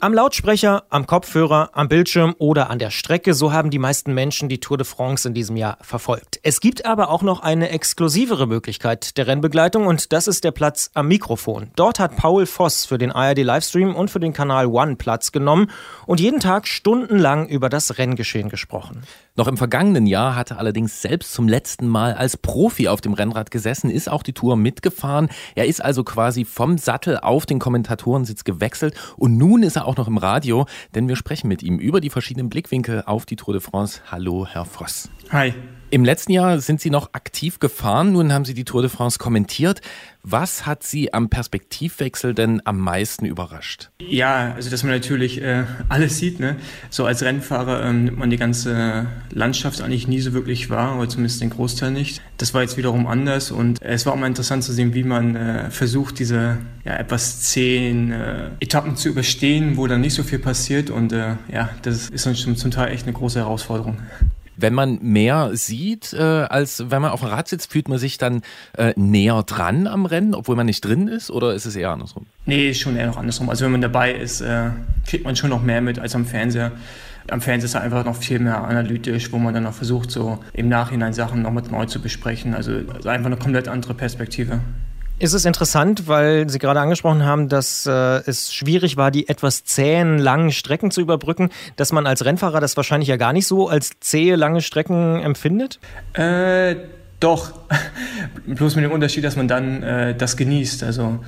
Am Lautsprecher, am Kopfhörer, am Bildschirm oder an der Strecke, so haben die meisten Menschen die Tour de France in diesem Jahr verfolgt. Es gibt aber auch noch eine exklusivere Möglichkeit der Rennbegleitung und das ist der Platz am Mikrofon. Dort hat Paul Voss für den ARD Livestream und für den Kanal One Platz genommen und jeden Tag stundenlang über das Renngeschehen gesprochen. Noch im vergangenen Jahr hatte er allerdings selbst zum letzten Mal als Profi auf dem Rennrad gesessen, ist auch die Tour mitgefahren. Er ist also quasi vom Sattel auf den Kommentatorensitz gewechselt und nun ist er auch noch im Radio, denn wir sprechen mit ihm über die verschiedenen Blickwinkel auf die Tour de France. Hallo, Herr Voss. Hi. Im letzten Jahr sind Sie noch aktiv gefahren, nun haben Sie die Tour de France kommentiert. Was hat Sie am Perspektivwechsel denn am meisten überrascht? Ja, also dass man natürlich äh, alles sieht. Ne? So als Rennfahrer ähm, nimmt man die ganze Landschaft eigentlich nie so wirklich wahr, oder zumindest den Großteil nicht. Das war jetzt wiederum anders und es war auch mal interessant zu sehen, wie man äh, versucht, diese ja, etwas zehn äh, Etappen zu überstehen, wo dann nicht so viel passiert und äh, ja, das ist dann zum Teil echt eine große Herausforderung wenn man mehr sieht, äh, als wenn man auf dem Rad sitzt, fühlt man sich dann äh, näher dran am Rennen, obwohl man nicht drin ist, oder ist es eher andersrum? Nee, ist schon eher noch andersrum. Also wenn man dabei ist, äh, kriegt man schon noch mehr mit als am Fernseher. Am Fernseher ist er einfach noch viel mehr analytisch, wo man dann noch versucht, so im Nachhinein Sachen noch mit neu zu besprechen. Also, also einfach eine komplett andere Perspektive. Ist es interessant, weil Sie gerade angesprochen haben, dass äh, es schwierig war, die etwas zähen, langen Strecken zu überbrücken, dass man als Rennfahrer das wahrscheinlich ja gar nicht so als zähe, lange Strecken empfindet? Äh, doch. Bloß mit dem Unterschied, dass man dann äh, das genießt. Also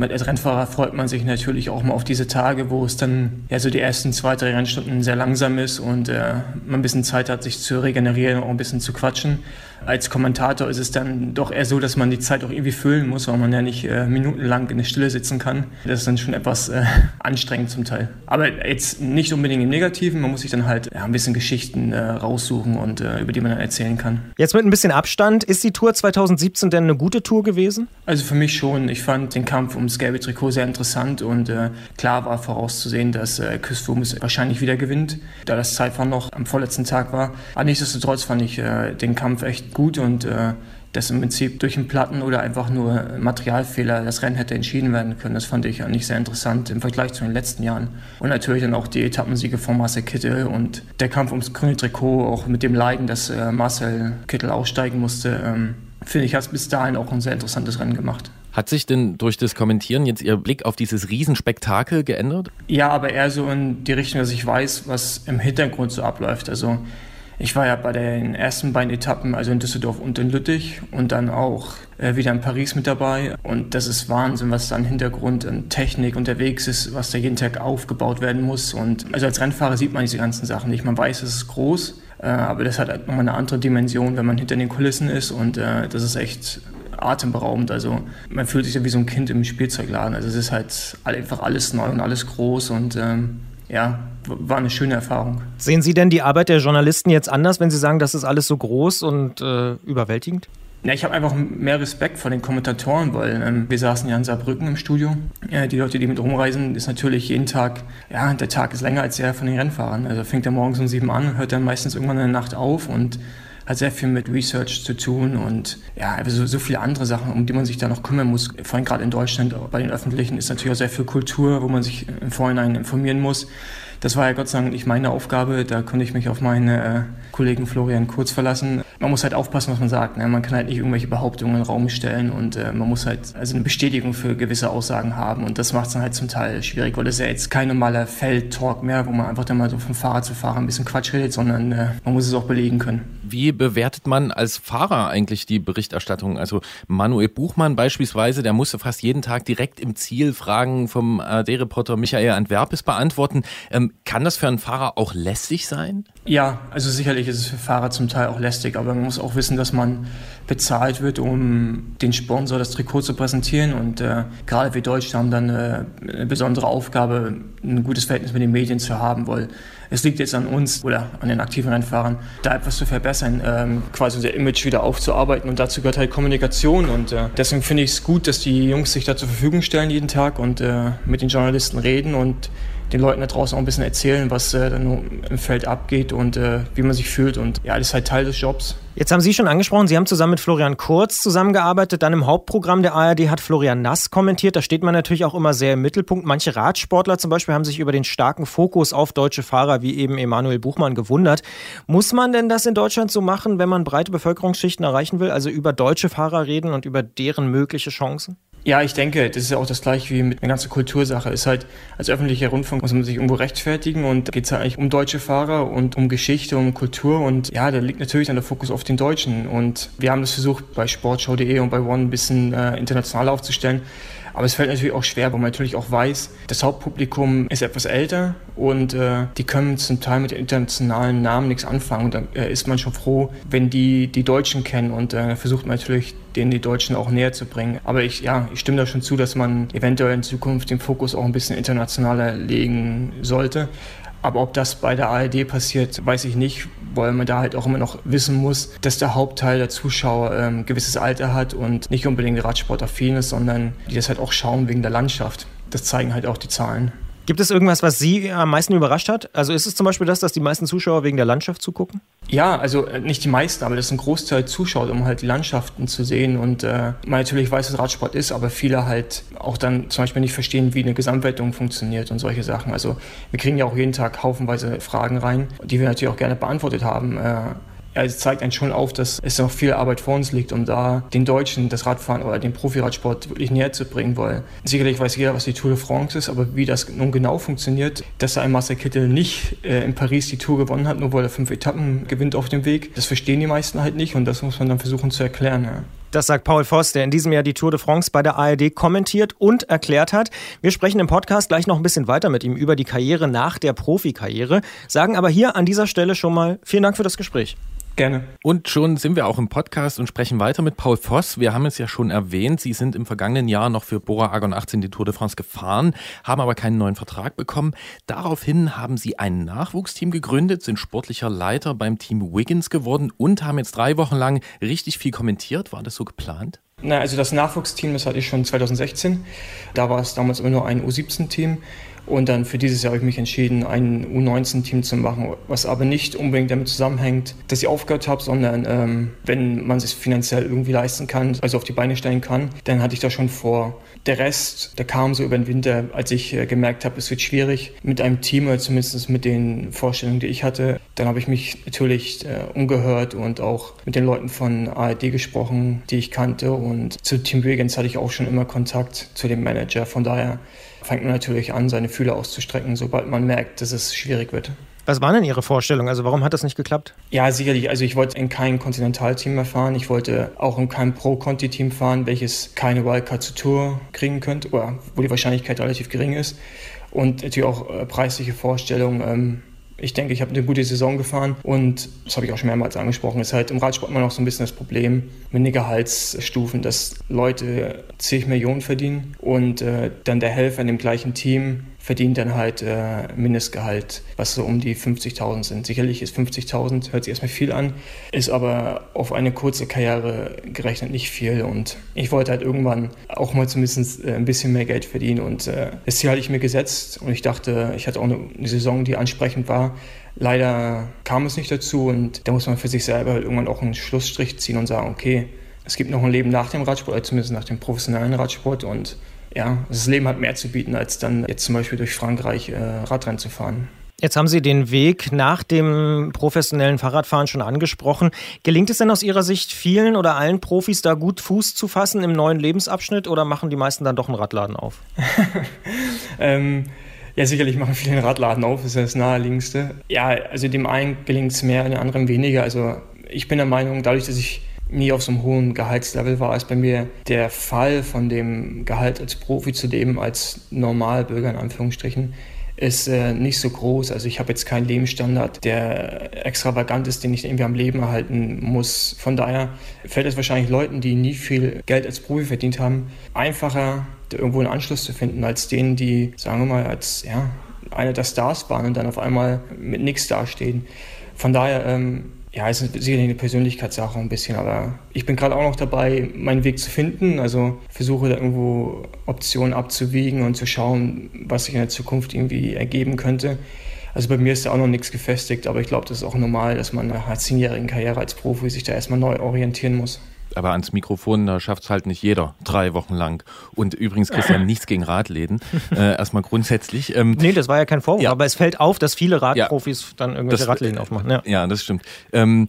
als Rennfahrer freut man sich natürlich auch mal auf diese Tage, wo es dann ja so die ersten zwei, drei Rennstunden sehr langsam ist und äh, man ein bisschen Zeit hat, sich zu regenerieren und auch ein bisschen zu quatschen. Als Kommentator ist es dann doch eher so, dass man die Zeit auch irgendwie füllen muss, weil man ja nicht äh, minutenlang in der Stille sitzen kann. Das ist dann schon etwas äh, anstrengend zum Teil. Aber jetzt nicht unbedingt im Negativen, man muss sich dann halt ja, ein bisschen Geschichten äh, raussuchen und äh, über die man dann erzählen kann. Jetzt mit ein bisschen Abstand, ist die Tour 2017 denn eine gute Tour gewesen? Also für mich schon. Ich fand den Kampf ums gelbe Trikot sehr interessant und äh, klar war vorauszusehen, dass äh, Chris wahrscheinlich wieder gewinnt, da das Zeitfahren noch am vorletzten Tag war. Aber nichtsdestotrotz fand ich äh, den Kampf echt gut und äh, dass im Prinzip durch einen Platten oder einfach nur Materialfehler das Rennen hätte entschieden werden können. Das fand ich eigentlich sehr interessant im Vergleich zu den letzten Jahren. Und natürlich dann auch die Etappensiege von Marcel Kittel und der Kampf ums grüne Trikot, auch mit dem Leiden, dass äh, Marcel Kittel aussteigen musste, ähm, finde ich, hat es bis dahin auch ein sehr interessantes Rennen gemacht. Hat sich denn durch das Kommentieren jetzt Ihr Blick auf dieses Riesenspektakel geändert? Ja, aber eher so in die Richtung, dass ich weiß, was im Hintergrund so abläuft. Also ich war ja bei den ersten beiden Etappen, also in Düsseldorf und in Lüttich und dann auch äh, wieder in Paris mit dabei. Und das ist Wahnsinn, was da im Hintergrund an Technik unterwegs ist, was da jeden Tag aufgebaut werden muss. Und also als Rennfahrer sieht man diese ganzen Sachen nicht. Man weiß, es ist groß, äh, aber das hat halt nochmal eine andere Dimension, wenn man hinter den Kulissen ist. Und äh, das ist echt atemberaubend. Also man fühlt sich ja wie so ein Kind im Spielzeugladen. Also es ist halt einfach alles neu und alles groß und ähm, ja, war eine schöne Erfahrung. Sehen Sie denn die Arbeit der Journalisten jetzt anders, wenn Sie sagen, das ist alles so groß und äh, überwältigend? Ja, ich habe einfach mehr Respekt vor den Kommentatoren, weil ähm, wir saßen ja in Saarbrücken im Studio. Ja, die Leute, die mit rumreisen, ist natürlich jeden Tag, ja, der Tag ist länger als der von den Rennfahrern. Also fängt er morgens um sieben an und hört dann meistens irgendwann in der Nacht auf und hat sehr viel mit Research zu tun und ja, so, so viele andere Sachen, um die man sich da noch kümmern muss. Vor allem gerade in Deutschland, bei den Öffentlichen ist natürlich auch sehr viel Kultur, wo man sich im Vorhinein informieren muss. Das war ja Gott sei Dank nicht meine Aufgabe. Da konnte ich mich auf meinen äh, Kollegen Florian Kurz verlassen. Man muss halt aufpassen, was man sagt. Ne? Man kann halt nicht irgendwelche Behauptungen in den Raum stellen und äh, man muss halt also eine Bestätigung für gewisse Aussagen haben. Und das macht es dann halt zum Teil schwierig, weil das ist ja jetzt kein normaler Feldtalk mehr, wo man einfach dann mal so von Fahrer zu Fahrer ein bisschen Quatsch redet, sondern äh, man muss es auch belegen können. Wie bewertet man als Fahrer eigentlich die Berichterstattung? Also Manuel Buchmann beispielsweise, der musste fast jeden Tag direkt im Ziel Fragen vom ARD-Reporter Michael Antwerpes beantworten. Ähm, kann das für einen Fahrer auch lästig sein? Ja, also sicherlich ist es für Fahrer zum Teil auch lästig, aber man muss auch wissen, dass man bezahlt wird, um den Sponsor das Trikot zu präsentieren. Und äh, gerade wir Deutschen haben dann äh, eine besondere Aufgabe, ein gutes Verhältnis mit den Medien zu haben, weil es liegt jetzt an uns oder an den aktiven Rennfahrern, da etwas zu verbessern, ähm, quasi unser Image wieder aufzuarbeiten. Und dazu gehört halt Kommunikation. Und äh, deswegen finde ich es gut, dass die Jungs sich da zur Verfügung stellen jeden Tag und äh, mit den Journalisten reden und den Leuten da draußen auch ein bisschen erzählen, was äh, dann im Feld abgeht und äh, wie man sich fühlt. Und ja, das ist halt Teil des Jobs. Jetzt haben Sie schon angesprochen, Sie haben zusammen mit Florian Kurz zusammengearbeitet. Dann im Hauptprogramm der ARD hat Florian Nass kommentiert. Da steht man natürlich auch immer sehr im Mittelpunkt. Manche Radsportler zum Beispiel haben sich über den starken Fokus auf deutsche Fahrer wie eben Emanuel Buchmann gewundert. Muss man denn das in Deutschland so machen, wenn man breite Bevölkerungsschichten erreichen will? Also über deutsche Fahrer reden und über deren mögliche Chancen? Ja, ich denke, das ist ja auch das gleiche wie mit einer ganzen Kultursache. Ist halt, als öffentlicher Rundfunk muss man sich irgendwo rechtfertigen und da geht es ja eigentlich um deutsche Fahrer und um Geschichte, um Kultur und ja, da liegt natürlich dann der Fokus auf den Deutschen und wir haben das versucht bei sportschau.de und bei One ein bisschen äh, international aufzustellen. Aber es fällt natürlich auch schwer, weil man natürlich auch weiß, das Hauptpublikum ist etwas älter und äh, die können zum Teil mit internationalen Namen nichts anfangen. Und da äh, ist man schon froh, wenn die die Deutschen kennen und äh, versucht man natürlich, denen die Deutschen auch näher zu bringen. Aber ich, ja, ich stimme da schon zu, dass man eventuell in Zukunft den Fokus auch ein bisschen internationaler legen sollte. Aber ob das bei der ARD passiert, weiß ich nicht, weil man da halt auch immer noch wissen muss, dass der Hauptteil der Zuschauer ähm, gewisses Alter hat und nicht unbedingt Radsportaffin ist, sondern die das halt auch schauen wegen der Landschaft. Das zeigen halt auch die Zahlen. Gibt es irgendwas, was Sie am meisten überrascht hat? Also ist es zum Beispiel das, dass die meisten Zuschauer wegen der Landschaft zugucken? Ja, also äh, nicht die meisten, aber das ist ein Großteil zuschaut, um halt die Landschaften zu sehen. Und äh, man natürlich weiß, dass Radsport ist, aber viele halt auch dann zum Beispiel nicht verstehen, wie eine Gesamtwertung funktioniert und solche Sachen. Also wir kriegen ja auch jeden Tag haufenweise Fragen rein, die wir natürlich auch gerne beantwortet haben. Äh, ja, es zeigt einen schon auf, dass es noch viel Arbeit vor uns liegt, um da den Deutschen das Radfahren oder den Profiradsport wirklich näher zu bringen, weil sicherlich weiß jeder, was die Tour de France ist, aber wie das nun genau funktioniert, dass ein Marcel Kittel nicht äh, in Paris die Tour gewonnen hat, nur weil er fünf Etappen gewinnt auf dem Weg, das verstehen die meisten halt nicht und das muss man dann versuchen zu erklären. Ja. Das sagt Paul Voss, der in diesem Jahr die Tour de France bei der ARD kommentiert und erklärt hat. Wir sprechen im Podcast gleich noch ein bisschen weiter mit ihm über die Karriere nach der Profikarriere, sagen aber hier an dieser Stelle schon mal vielen Dank für das Gespräch. Gerne. Und schon sind wir auch im Podcast und sprechen weiter mit Paul Voss. Wir haben es ja schon erwähnt, Sie sind im vergangenen Jahr noch für Bora Argon 18 die Tour de France gefahren, haben aber keinen neuen Vertrag bekommen. Daraufhin haben Sie ein Nachwuchsteam gegründet, sind sportlicher Leiter beim Team Wiggins geworden und haben jetzt drei Wochen lang richtig viel kommentiert. War das so geplant? Na, also das Nachwuchsteam, das hatte ich schon 2016. Da war es damals immer nur ein U17-Team. Und dann für dieses Jahr habe ich mich entschieden, ein U19-Team zu machen, was aber nicht unbedingt damit zusammenhängt, dass ich aufgehört habe, sondern ähm, wenn man es finanziell irgendwie leisten kann, also auf die Beine stellen kann, dann hatte ich das schon vor. Der Rest, der kam so über den Winter, als ich äh, gemerkt habe, es wird schwierig mit einem Team, oder zumindest mit den Vorstellungen, die ich hatte. Dann habe ich mich natürlich äh, umgehört und auch mit den Leuten von ARD gesprochen, die ich kannte. Und zu Team Wiggins hatte ich auch schon immer Kontakt zu dem Manager. Von daher fängt man natürlich an, seine Fühler auszustrecken, sobald man merkt, dass es schwierig wird. Was waren denn Ihre Vorstellungen? Also warum hat das nicht geklappt? Ja, sicherlich. Also ich wollte in kein Kontinentalteam mehr fahren. Ich wollte auch in kein Pro-Conti-Team fahren, welches keine Wildcard zur Tour kriegen könnte oder wo die Wahrscheinlichkeit relativ gering ist. Und natürlich auch äh, preisliche Vorstellungen. Ähm, ich denke, ich habe eine gute Saison gefahren und das habe ich auch schon mehrmals angesprochen, ist halt im Radsport immer noch so ein bisschen das Problem mit den Gehaltsstufen, dass Leute zig Millionen verdienen und äh, dann der Helfer in dem gleichen Team verdient dann halt äh, Mindestgehalt, was so um die 50.000 sind. Sicherlich ist 50.000, hört sich erstmal viel an, ist aber auf eine kurze Karriere gerechnet nicht viel. Und ich wollte halt irgendwann auch mal zumindest äh, ein bisschen mehr Geld verdienen. Und äh, das Ziel hatte ich mir gesetzt und ich dachte, ich hatte auch eine, Saison, die ansprechend war. Leider kam es nicht dazu und da muss man für sich selber halt irgendwann auch einen Schlussstrich ziehen und sagen, okay, es gibt noch ein Leben nach dem Radsport, also zumindest nach dem professionellen Radsport und ja, das Leben hat mehr zu bieten, als dann jetzt zum Beispiel durch Frankreich äh, Radrennen zu fahren. Jetzt haben Sie den Weg nach dem professionellen Fahrradfahren schon angesprochen. Gelingt es denn aus Ihrer Sicht vielen oder allen Profis da gut Fuß zu fassen im neuen Lebensabschnitt oder machen die meisten dann doch einen Radladen auf? ähm, ja, sicherlich machen viele einen Radladen auf, das ist das Naheliegendste. Ja, also dem einen gelingt es mehr, dem anderen weniger. Also ich bin der Meinung, dadurch, dass ich nie auf so einem hohen Gehaltslevel war, ist bei mir der Fall von dem Gehalt als Profi zu leben als Normalbürger in Anführungsstrichen ist äh, nicht so groß. Also ich habe jetzt keinen Lebensstandard, der extravagant ist, den ich irgendwie am Leben erhalten muss. Von daher fällt es wahrscheinlich Leuten, die nie viel Geld als Profi verdient haben, einfacher, irgendwo einen Anschluss zu finden, als denen, die, sagen wir mal, als ja, einer der Stars waren und dann auf einmal mit nichts dastehen. Von daher ähm, ja, es ist sicherlich eine Persönlichkeitssache ein bisschen, aber ich bin gerade auch noch dabei, meinen Weg zu finden. Also versuche da irgendwo Optionen abzuwiegen und zu schauen, was sich in der Zukunft irgendwie ergeben könnte. Also bei mir ist da auch noch nichts gefestigt, aber ich glaube, das ist auch normal, dass man nach einer zehnjährigen Karriere als Profi sich da erstmal neu orientieren muss aber ans Mikrofon, da schafft es halt nicht jeder drei Wochen lang. Und übrigens, Christian, nichts gegen Radläden. Äh, erstmal grundsätzlich. Ähm, nee, das war ja kein Vorwurf, ja. aber es fällt auf, dass viele Radprofis ja, dann irgendwelche das, Radläden aufmachen. Ja. ja, das stimmt. Ähm,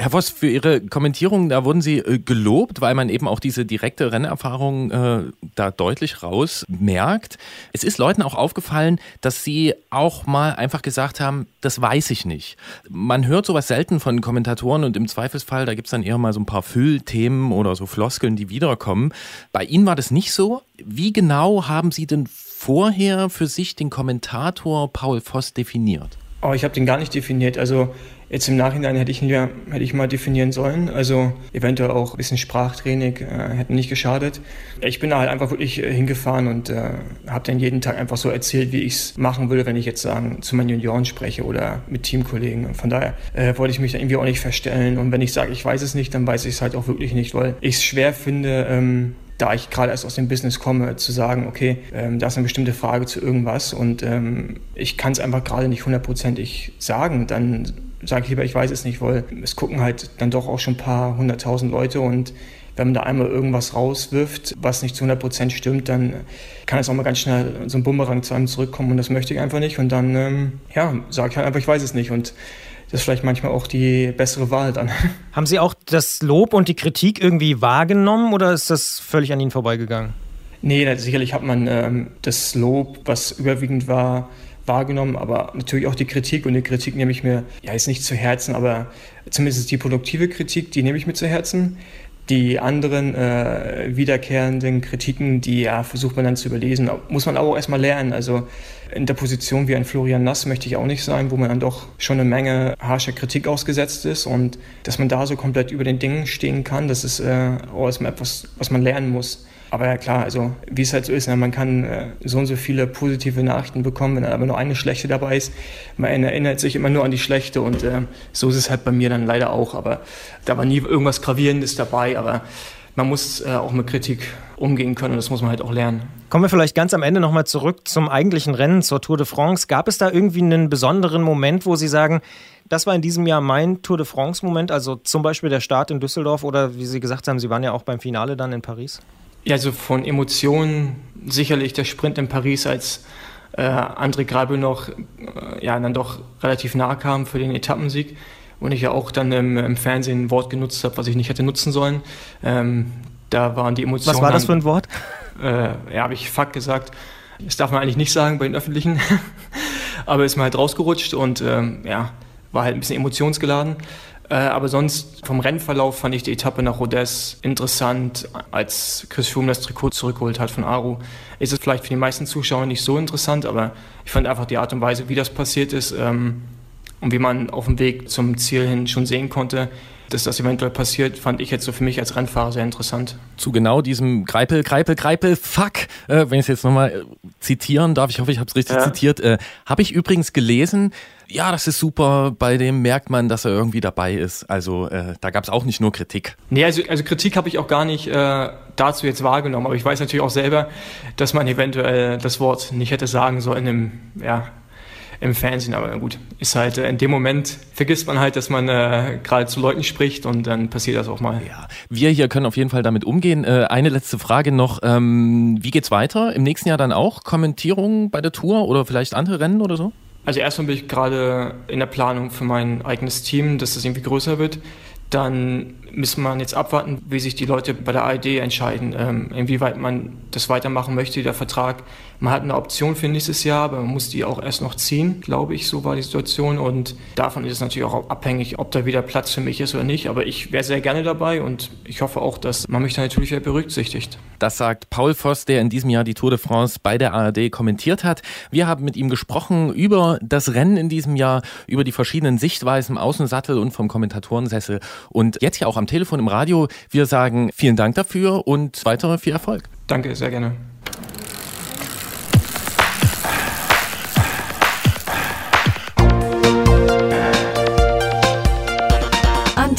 Herr Voss, für Ihre Kommentierung, da wurden Sie äh, gelobt, weil man eben auch diese direkte Rennerfahrung äh, da deutlich raus merkt. Es ist Leuten auch aufgefallen, dass Sie auch mal einfach gesagt haben, das weiß ich nicht. Man hört sowas selten von Kommentatoren und im Zweifelsfall, da gibt es dann eher mal so ein paar Füllthemen oder so Floskeln, die wiederkommen. Bei Ihnen war das nicht so. Wie genau haben Sie denn vorher für sich den Kommentator Paul Voss definiert? Oh, ich habe den gar nicht definiert. Also Jetzt im Nachhinein hätte ich, ja, hätte ich mal definieren sollen. Also eventuell auch ein bisschen Sprachtraining äh, hätte nicht geschadet. Ich bin da halt einfach wirklich äh, hingefahren und äh, habe dann jeden Tag einfach so erzählt, wie ich es machen würde, wenn ich jetzt sagen zu meinen Junioren spreche oder mit Teamkollegen. Und von daher äh, wollte ich mich dann irgendwie auch nicht verstellen. Und wenn ich sage, ich weiß es nicht, dann weiß ich es halt auch wirklich nicht, weil ich es schwer finde, ähm, da ich gerade erst aus dem Business komme, zu sagen, okay, ähm, da ist eine bestimmte Frage zu irgendwas und ähm, ich kann es einfach gerade nicht hundertprozentig sagen, dann sage ich lieber, ich weiß es nicht, weil es gucken halt dann doch auch schon ein paar hunderttausend Leute und wenn man da einmal irgendwas rauswirft, was nicht zu 100 Prozent stimmt, dann kann es auch mal ganz schnell so ein Bumerang zu einem zurückkommen und das möchte ich einfach nicht und dann, ähm, ja, sage ich halt einfach, ich weiß es nicht und das ist vielleicht manchmal auch die bessere Wahl dann. Haben Sie auch das Lob und die Kritik irgendwie wahrgenommen oder ist das völlig an Ihnen vorbeigegangen? Nee, sicherlich hat man ähm, das Lob, was überwiegend war, wahrgenommen, aber natürlich auch die Kritik und die Kritik nehme ich mir, ja, jetzt nicht zu Herzen, aber zumindest die produktive Kritik, die nehme ich mir zu Herzen. Die anderen äh, wiederkehrenden Kritiken, die ja, versucht man dann zu überlesen, muss man aber auch erstmal lernen. Also in der Position wie ein Florian Nass möchte ich auch nicht sein, wo man dann doch schon eine Menge harscher Kritik ausgesetzt ist und dass man da so komplett über den Dingen stehen kann, das ist äh, auch erstmal etwas, was man lernen muss. Aber ja klar, also wie es halt so ist, ne, man kann äh, so und so viele positive Nachrichten bekommen, wenn aber nur eine schlechte dabei ist. Man erinnert sich immer nur an die schlechte und äh, so ist es halt bei mir dann leider auch. Aber da war nie irgendwas Gravierendes dabei, aber man muss äh, auch mit Kritik umgehen können und das muss man halt auch lernen. Kommen wir vielleicht ganz am Ende nochmal zurück zum eigentlichen Rennen, zur Tour de France. Gab es da irgendwie einen besonderen Moment, wo Sie sagen, das war in diesem Jahr mein Tour de France-Moment, also zum Beispiel der Start in Düsseldorf oder wie Sie gesagt haben, Sie waren ja auch beim Finale dann in Paris? Ja, also von Emotionen sicherlich der Sprint in Paris, als äh, André Greibel noch äh, ja, dann doch relativ nah kam für den Etappensieg und ich ja auch dann im, im Fernsehen ein Wort genutzt habe, was ich nicht hätte nutzen sollen. Ähm, da waren die Emotionen. Was war das für ein Wort? Äh, ja, habe ich Fuck gesagt. Das darf man eigentlich nicht sagen bei den Öffentlichen, aber ist mir halt rausgerutscht und ähm, ja, war halt ein bisschen emotionsgeladen. Äh, aber sonst vom Rennverlauf fand ich die Etappe nach Rodez interessant, als Chris Froome das Trikot zurückgeholt hat von Aru. Ist es vielleicht für die meisten Zuschauer nicht so interessant, aber ich fand einfach die Art und Weise, wie das passiert ist ähm, und wie man auf dem Weg zum Ziel hin schon sehen konnte, dass das eventuell passiert, fand ich jetzt so für mich als Rennfahrer sehr interessant. Zu genau diesem Greipel, Greipel, Greipel, fuck, äh, wenn ich es jetzt nochmal äh, zitieren darf, ich hoffe, ich habe es richtig ja. zitiert, äh, habe ich übrigens gelesen, ja, das ist super, bei dem merkt man, dass er irgendwie dabei ist. Also äh, da gab es auch nicht nur Kritik. Nee, also, also Kritik habe ich auch gar nicht äh, dazu jetzt wahrgenommen, aber ich weiß natürlich auch selber, dass man eventuell das Wort nicht hätte sagen sollen im, ja, im Fernsehen. Aber gut, ist halt äh, in dem Moment vergisst man halt, dass man äh, gerade zu Leuten spricht und dann passiert das auch mal. Ja, wir hier können auf jeden Fall damit umgehen. Äh, eine letzte Frage noch: ähm, Wie geht's weiter? Im nächsten Jahr dann auch Kommentierung bei der Tour oder vielleicht andere Rennen oder so? Also erstmal bin ich gerade in der Planung für mein eigenes Team, dass das irgendwie größer wird. Dann müssen wir jetzt abwarten, wie sich die Leute bei der ARD entscheiden, ähm, inwieweit man das weitermachen möchte, der Vertrag. Man hat eine Option für nächstes Jahr, aber man muss die auch erst noch ziehen, glaube ich, so war die Situation. Und davon ist es natürlich auch abhängig, ob da wieder Platz für mich ist oder nicht. Aber ich wäre sehr gerne dabei und ich hoffe auch, dass man mich da natürlich wieder berücksichtigt. Das sagt Paul Voss, der in diesem Jahr die Tour de France bei der ARD kommentiert hat. Wir haben mit ihm gesprochen über das Rennen in diesem Jahr, über die verschiedenen Sichtweisen im Außensattel und vom Kommentatorensessel. Und jetzt ja auch am Telefon, im Radio. Wir sagen vielen Dank dafür und weitere viel Erfolg. Danke, sehr gerne.